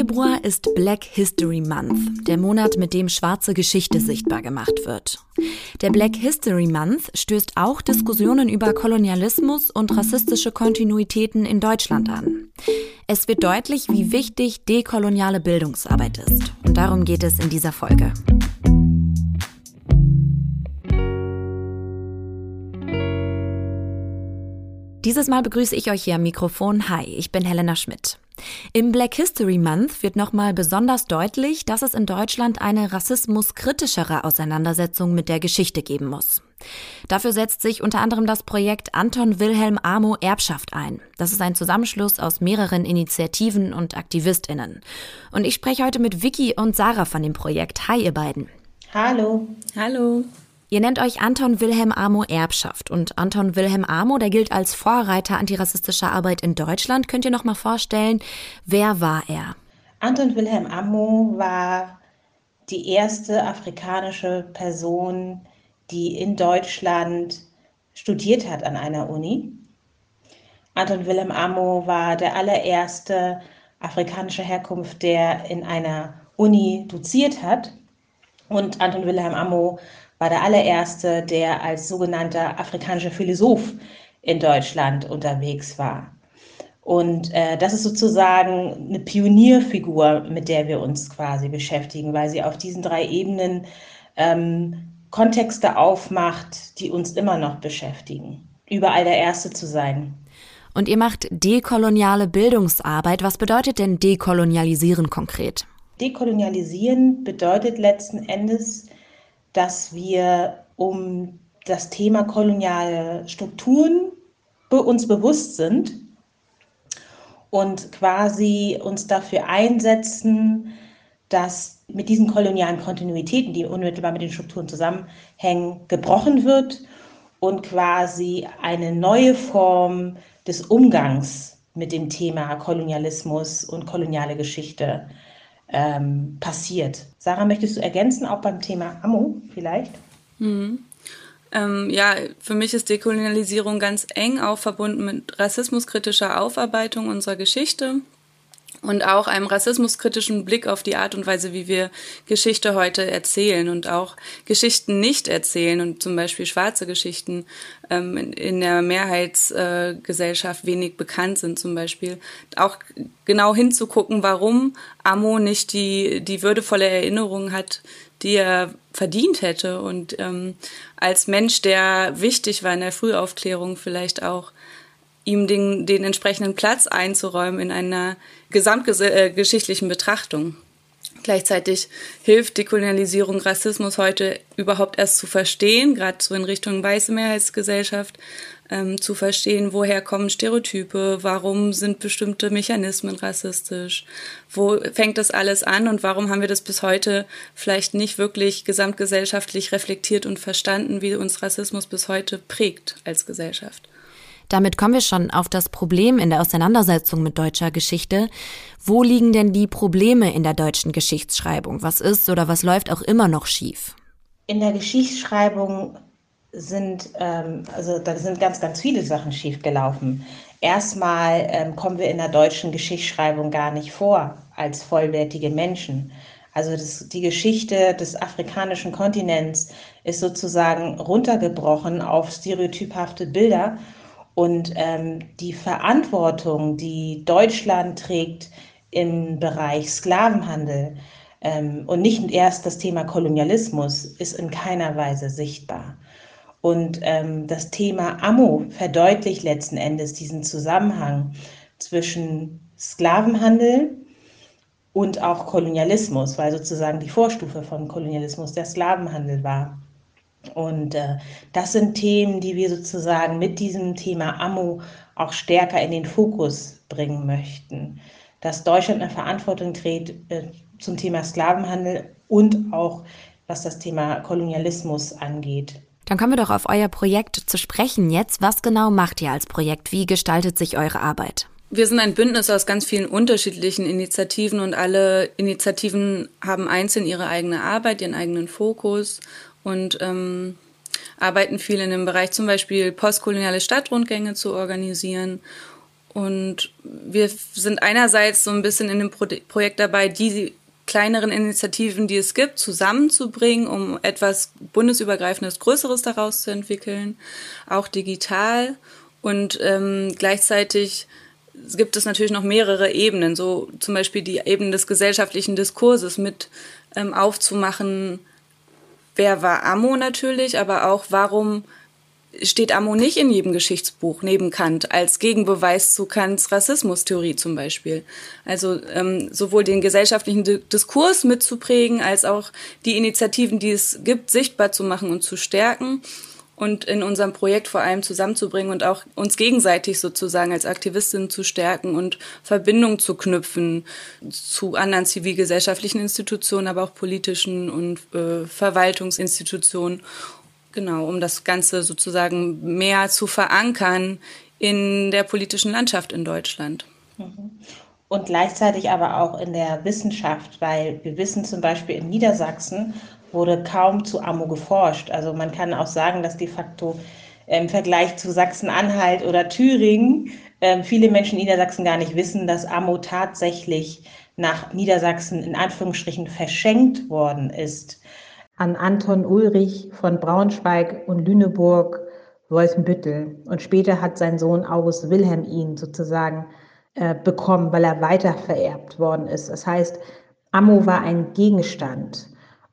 Februar ist Black History Month, der Monat, mit dem schwarze Geschichte sichtbar gemacht wird. Der Black History Month stößt auch Diskussionen über Kolonialismus und rassistische Kontinuitäten in Deutschland an. Es wird deutlich, wie wichtig dekoloniale Bildungsarbeit ist. Und darum geht es in dieser Folge. Dieses Mal begrüße ich euch hier am Mikrofon. Hi, ich bin Helena Schmidt. Im Black History Month wird nochmal besonders deutlich, dass es in Deutschland eine rassismuskritischere Auseinandersetzung mit der Geschichte geben muss. Dafür setzt sich unter anderem das Projekt Anton Wilhelm Amo Erbschaft ein. Das ist ein Zusammenschluss aus mehreren Initiativen und AktivistInnen. Und ich spreche heute mit Vicky und Sarah von dem Projekt. Hi, ihr beiden. Hallo. Hallo. Ihr nennt euch Anton Wilhelm Amo Erbschaft und Anton Wilhelm Amo, der gilt als Vorreiter antirassistischer Arbeit in Deutschland. Könnt ihr noch mal vorstellen, wer war er? Anton Wilhelm Amo war die erste afrikanische Person, die in Deutschland studiert hat an einer Uni. Anton Wilhelm Amo war der allererste afrikanische Herkunft, der in einer Uni doziert hat. Und Anton Wilhelm Amo war der allererste, der als sogenannter afrikanischer Philosoph in Deutschland unterwegs war. Und äh, das ist sozusagen eine Pionierfigur, mit der wir uns quasi beschäftigen, weil sie auf diesen drei Ebenen ähm, Kontexte aufmacht, die uns immer noch beschäftigen. Überall der Erste zu sein. Und ihr macht dekoloniale Bildungsarbeit. Was bedeutet denn dekolonialisieren konkret? Dekolonialisieren bedeutet letzten Endes, dass wir um das Thema koloniale Strukturen uns bewusst sind und quasi uns dafür einsetzen, dass mit diesen kolonialen Kontinuitäten, die unmittelbar mit den Strukturen zusammenhängen, gebrochen wird und quasi eine neue Form des Umgangs mit dem Thema Kolonialismus und koloniale Geschichte ähm, passiert. Sarah, möchtest du ergänzen, auch beim Thema Ammo vielleicht? Mhm. Ähm, ja, für mich ist Dekolonialisierung ganz eng auch verbunden mit rassismuskritischer Aufarbeitung unserer Geschichte und auch einem rassismuskritischen Blick auf die Art und Weise, wie wir Geschichte heute erzählen und auch Geschichten nicht erzählen und zum Beispiel schwarze Geschichten ähm, in, der Mehrheitsgesellschaft äh, wenig bekannt sind zum Beispiel. Auch genau hinzugucken, warum Amo nicht die, die würdevolle Erinnerung hat, die er verdient hätte und ähm, als Mensch, der wichtig war in der Frühaufklärung vielleicht auch ihm den, den entsprechenden Platz einzuräumen in einer gesamtgeschichtlichen Betrachtung. Gleichzeitig hilft Dekolonialisierung Rassismus heute überhaupt erst zu verstehen, gerade so in Richtung weiße Mehrheitsgesellschaft, ähm, zu verstehen, woher kommen Stereotype, warum sind bestimmte Mechanismen rassistisch, wo fängt das alles an und warum haben wir das bis heute vielleicht nicht wirklich gesamtgesellschaftlich reflektiert und verstanden, wie uns Rassismus bis heute prägt als Gesellschaft. Damit kommen wir schon auf das Problem in der Auseinandersetzung mit deutscher Geschichte. Wo liegen denn die Probleme in der deutschen Geschichtsschreibung? Was ist oder was läuft auch immer noch schief? In der Geschichtsschreibung sind, ähm, also da sind ganz, ganz viele Sachen schiefgelaufen. Erstmal ähm, kommen wir in der deutschen Geschichtsschreibung gar nicht vor als vollwertige Menschen. Also das, die Geschichte des afrikanischen Kontinents ist sozusagen runtergebrochen auf stereotyphafte Bilder und ähm, die Verantwortung, die Deutschland trägt im Bereich Sklavenhandel ähm, und nicht erst das Thema Kolonialismus, ist in keiner Weise sichtbar. Und ähm, das Thema Ammo verdeutlicht letzten Endes diesen Zusammenhang zwischen Sklavenhandel und auch Kolonialismus, weil sozusagen die Vorstufe von Kolonialismus der Sklavenhandel war. Und äh, das sind Themen, die wir sozusagen mit diesem Thema Ammo auch stärker in den Fokus bringen möchten. Dass Deutschland eine Verantwortung trägt äh, zum Thema Sklavenhandel und auch was das Thema Kolonialismus angeht. Dann kommen wir doch auf euer Projekt zu sprechen jetzt. Was genau macht ihr als Projekt? Wie gestaltet sich eure Arbeit? Wir sind ein Bündnis aus ganz vielen unterschiedlichen Initiativen und alle Initiativen haben einzeln ihre eigene Arbeit, ihren eigenen Fokus und ähm, arbeiten viel in dem Bereich, zum Beispiel postkoloniale Stadtrundgänge zu organisieren Und wir sind einerseits so ein bisschen in dem Pro Projekt dabei, die kleineren Initiativen, die es gibt, zusammenzubringen, um etwas bundesübergreifendes, Größeres daraus zu entwickeln, auch digital. Und ähm, gleichzeitig gibt es natürlich noch mehrere Ebenen, so zum Beispiel die Ebene des gesellschaftlichen Diskurses mit ähm, aufzumachen, wer war Ammo natürlich, aber auch warum steht Ammo nicht in jedem Geschichtsbuch neben Kant als Gegenbeweis zu Kants Rassismustheorie zum Beispiel. Also ähm, sowohl den gesellschaftlichen Diskurs mitzuprägen, als auch die Initiativen, die es gibt, sichtbar zu machen und zu stärken und in unserem Projekt vor allem zusammenzubringen und auch uns gegenseitig sozusagen als Aktivistinnen zu stärken und Verbindungen zu knüpfen zu anderen zivilgesellschaftlichen Institutionen, aber auch politischen und äh, Verwaltungsinstitutionen Genau, um das Ganze sozusagen mehr zu verankern in der politischen Landschaft in Deutschland. Und gleichzeitig aber auch in der Wissenschaft, weil wir wissen zum Beispiel in Niedersachsen wurde kaum zu Ammo geforscht. Also man kann auch sagen, dass de facto im Vergleich zu Sachsen-Anhalt oder Thüringen äh, viele Menschen in Niedersachsen gar nicht wissen, dass Ammo tatsächlich nach Niedersachsen in Anführungsstrichen verschenkt worden ist an Anton Ulrich von Braunschweig und Lüneburg Wolfenbüttel. Und später hat sein Sohn August Wilhelm ihn sozusagen äh, bekommen, weil er weiter vererbt worden ist. Das heißt, Ammo war ein Gegenstand.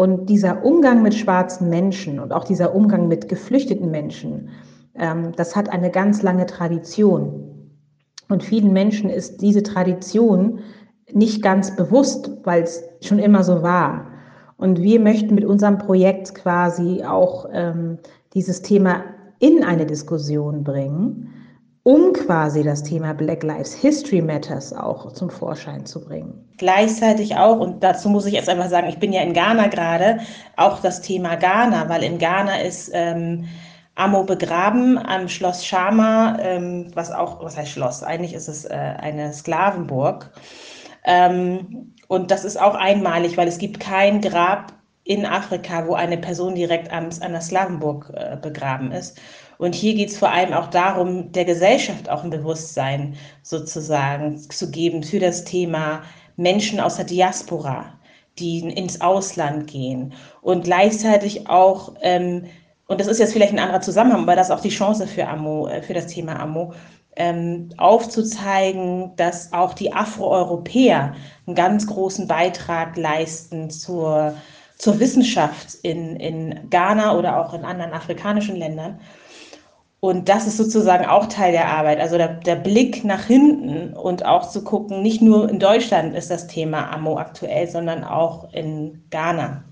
Und dieser Umgang mit schwarzen Menschen und auch dieser Umgang mit geflüchteten Menschen, ähm, das hat eine ganz lange Tradition. Und vielen Menschen ist diese Tradition nicht ganz bewusst, weil es schon immer so war. Und wir möchten mit unserem Projekt quasi auch ähm, dieses Thema in eine Diskussion bringen, um quasi das Thema Black Lives History Matters auch zum Vorschein zu bringen. Gleichzeitig auch, und dazu muss ich jetzt einfach sagen, ich bin ja in Ghana gerade, auch das Thema Ghana, weil in Ghana ist ähm, Amo begraben am Schloss Shama, ähm, was auch, was heißt Schloss? Eigentlich ist es äh, eine Sklavenburg. Ähm, und das ist auch einmalig, weil es gibt kein Grab in Afrika, wo eine Person direkt an, der Slavenburg äh, begraben ist. Und hier geht es vor allem auch darum, der Gesellschaft auch ein Bewusstsein sozusagen zu geben für das Thema Menschen aus der Diaspora, die ins Ausland gehen und gleichzeitig auch, ähm, und das ist jetzt vielleicht ein anderer Zusammenhang, aber das ist auch die Chance für Amo, äh, für das Thema Amo, ähm, aufzuzeigen, dass auch die Afroeuropäer einen ganz großen Beitrag leisten zur, zur Wissenschaft in, in Ghana oder auch in anderen afrikanischen Ländern. Und das ist sozusagen auch Teil der Arbeit, also der, der, Blick nach hinten und auch zu gucken, nicht nur in Deutschland ist das Thema Ammo aktuell, sondern auch in Ghana.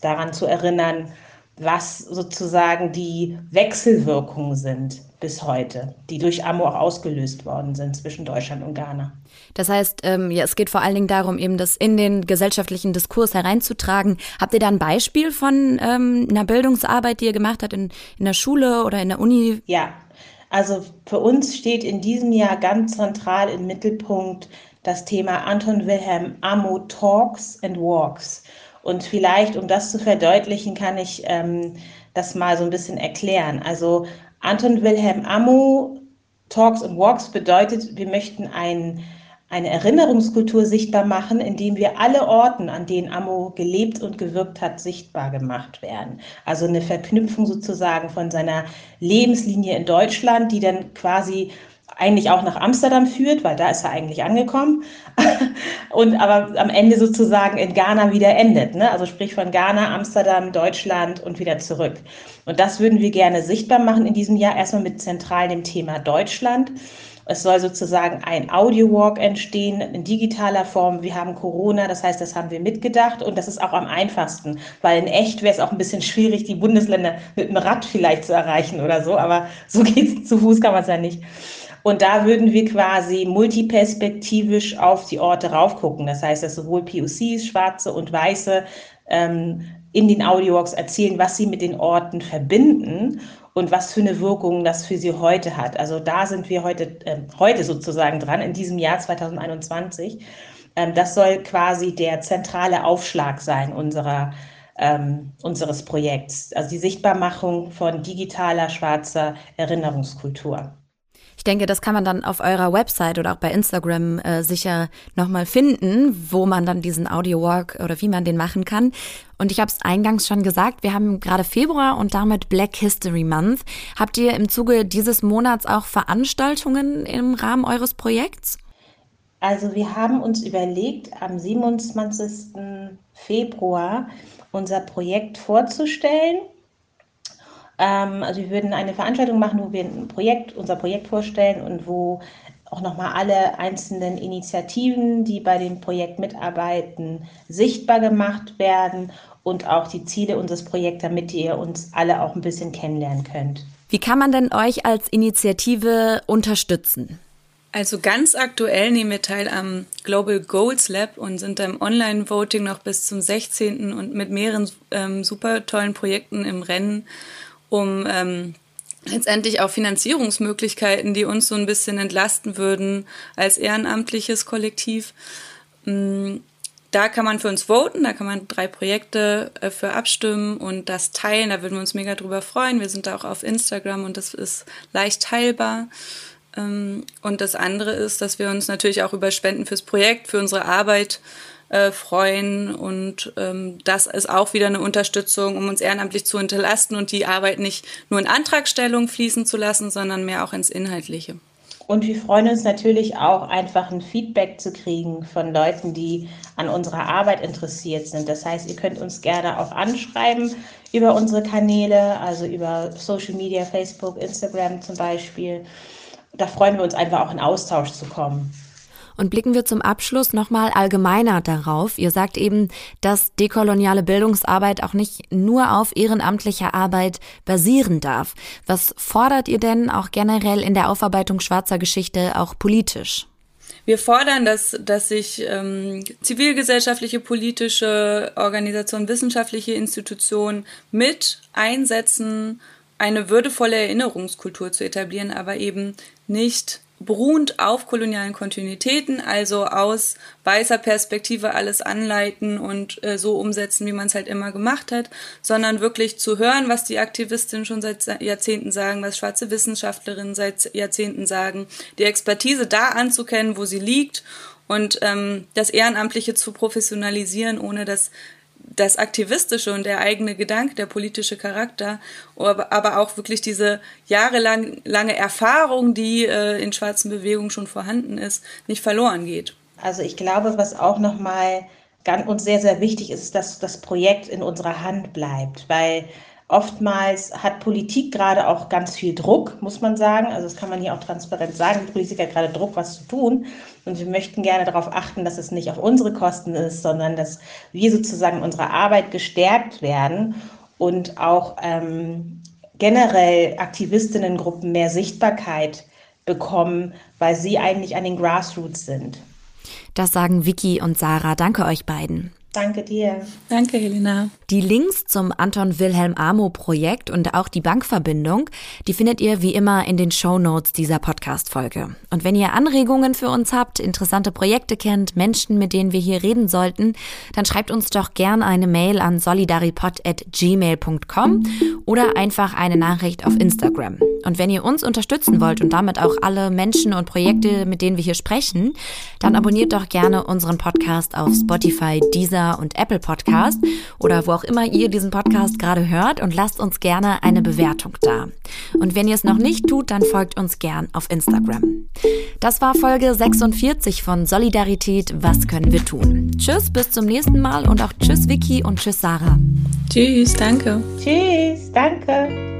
Daran zu erinnern, was sozusagen die Wechselwirkungen sind bis heute, die durch Ammo auch ausgelöst worden sind zwischen Deutschland und Ghana. Das heißt, ähm, ja, es geht vor allen Dingen darum, eben das in den gesellschaftlichen Diskurs hereinzutragen. Habt ihr da ein Beispiel von ähm, einer Bildungsarbeit, die ihr gemacht habt in, in der Schule oder in der Uni? Ja, also für uns steht in diesem Jahr ganz zentral im Mittelpunkt das Thema Anton Wilhelm Ammo Talks and Walks. Und vielleicht, um das zu verdeutlichen, kann ich ähm, das mal so ein bisschen erklären. Also Anton Wilhelm Ammo Talks and Walks bedeutet, wir möchten ein, eine Erinnerungskultur sichtbar machen, indem wir alle Orten, an denen Ammo gelebt und gewirkt hat, sichtbar gemacht werden. Also eine Verknüpfung sozusagen von seiner Lebenslinie in Deutschland, die dann quasi eigentlich auch nach Amsterdam führt, weil da ist er eigentlich angekommen und aber am Ende sozusagen in Ghana wieder endet. Ne? Also sprich von Ghana, Amsterdam, Deutschland und wieder zurück. Und das würden wir gerne sichtbar machen in diesem Jahr, erstmal mit zentral dem Thema Deutschland. Es soll sozusagen ein Audio-Walk entstehen in digitaler Form. Wir haben Corona, das heißt, das haben wir mitgedacht und das ist auch am einfachsten, weil in echt wäre es auch ein bisschen schwierig, die Bundesländer mit dem Rad vielleicht zu erreichen oder so, aber so geht es zu Fuß kann man es ja nicht. Und da würden wir quasi multiperspektivisch auf die Orte raufgucken. Das heißt, dass sowohl POCs, Schwarze und Weiße, ähm, in den Audiowalks erzählen, was sie mit den Orten verbinden und was für eine Wirkung das für sie heute hat. Also da sind wir heute, äh, heute sozusagen dran, in diesem Jahr 2021. Ähm, das soll quasi der zentrale Aufschlag sein unserer, ähm, unseres Projekts. Also die Sichtbarmachung von digitaler schwarzer Erinnerungskultur. Ich denke, das kann man dann auf eurer Website oder auch bei Instagram äh, sicher nochmal finden, wo man dann diesen Audio-Walk oder wie man den machen kann. Und ich habe es eingangs schon gesagt, wir haben gerade Februar und damit Black History Month. Habt ihr im Zuge dieses Monats auch Veranstaltungen im Rahmen eures Projekts? Also wir haben uns überlegt, am 27. Februar unser Projekt vorzustellen. Ähm, also wir würden eine Veranstaltung machen, wo wir ein Projekt, unser Projekt vorstellen und wo auch nochmal alle einzelnen Initiativen, die bei dem Projekt mitarbeiten, sichtbar gemacht werden und auch die Ziele unseres Projekts, damit ihr uns alle auch ein bisschen kennenlernen könnt. Wie kann man denn euch als Initiative unterstützen? Also ganz aktuell nehmen wir teil am Global Goals Lab und sind im Online-Voting noch bis zum 16. und mit mehreren ähm, super tollen Projekten im Rennen, um ähm, letztendlich auch Finanzierungsmöglichkeiten, die uns so ein bisschen entlasten würden als ehrenamtliches Kollektiv. Ähm, da kann man für uns voten, da kann man drei Projekte äh, für abstimmen und das teilen. Da würden wir uns mega drüber freuen. Wir sind da auch auf Instagram und das ist leicht teilbar. Ähm, und das andere ist, dass wir uns natürlich auch über Spenden fürs Projekt, für unsere Arbeit äh, freuen. Und ähm, das ist auch wieder eine Unterstützung, um uns ehrenamtlich zu unterlasten und die Arbeit nicht nur in Antragstellung fließen zu lassen, sondern mehr auch ins Inhaltliche. Und wir freuen uns natürlich auch, einfach ein Feedback zu kriegen von Leuten, die an unserer Arbeit interessiert sind. Das heißt, ihr könnt uns gerne auch anschreiben über unsere Kanäle, also über Social Media, Facebook, Instagram zum Beispiel da freuen wir uns einfach auch in Austausch zu kommen. Und blicken wir zum Abschluss nochmal allgemeiner darauf. Ihr sagt eben, dass dekoloniale Bildungsarbeit auch nicht nur auf ehrenamtlicher Arbeit basieren darf. Was fordert ihr denn auch generell in der Aufarbeitung schwarzer Geschichte auch politisch? Wir fordern, dass, dass sich ähm, zivilgesellschaftliche, politische Organisationen, wissenschaftliche Institutionen mit einsetzen, eine würdevolle Erinnerungskultur zu etablieren, aber eben nicht beruhend auf kolonialen Kontinuitäten, also aus weißer Perspektive alles anleiten und äh, so umsetzen, wie man es halt immer gemacht hat, sondern wirklich zu hören, was die Aktivistinnen schon seit Jahrzehnten sagen, was schwarze Wissenschaftlerinnen seit Jahrzehnten sagen, die Expertise da anzukennen, wo sie liegt und ähm, das Ehrenamtliche zu professionalisieren, ohne dass das Aktivistische und der eigene Gedanke, der politische Charakter, aber auch wirklich diese jahrelange Erfahrung, die äh, in schwarzen Bewegungen schon vorhanden ist, nicht verloren geht. Also ich glaube, was auch nochmal uns sehr, sehr wichtig ist, dass das Projekt in unserer Hand bleibt, weil Oftmals hat Politik gerade auch ganz viel Druck, muss man sagen. Also das kann man hier auch transparent sagen. Die Politik hat gerade Druck, was zu tun. Und wir möchten gerne darauf achten, dass es nicht auf unsere Kosten ist, sondern dass wir sozusagen unserer Arbeit gestärkt werden und auch ähm, generell Aktivistinnengruppen mehr Sichtbarkeit bekommen, weil sie eigentlich an den Grassroots sind. Das sagen Vicky und Sarah. Danke euch beiden. Danke dir. Danke, Helena. Die Links zum Anton Wilhelm Amo Projekt und auch die Bankverbindung, die findet ihr wie immer in den Show Notes dieser Podcast-Folge. Und wenn ihr Anregungen für uns habt, interessante Projekte kennt, Menschen, mit denen wir hier reden sollten, dann schreibt uns doch gern eine Mail an solidaripod.gmail.com oder einfach eine Nachricht auf Instagram. Und wenn ihr uns unterstützen wollt und damit auch alle Menschen und Projekte, mit denen wir hier sprechen, dann abonniert doch gerne unseren Podcast auf Spotify, Deezer Deezer und Apple Podcast oder wo auch immer ihr diesen Podcast gerade hört und lasst uns gerne eine Bewertung da. Und wenn ihr es noch nicht tut, dann folgt uns gern auf Instagram. Das war Folge 46 von Solidarität, was können wir tun? Tschüss, bis zum nächsten Mal und auch tschüss Vicky und tschüss Sarah. Tschüss, danke. Tschüss, danke.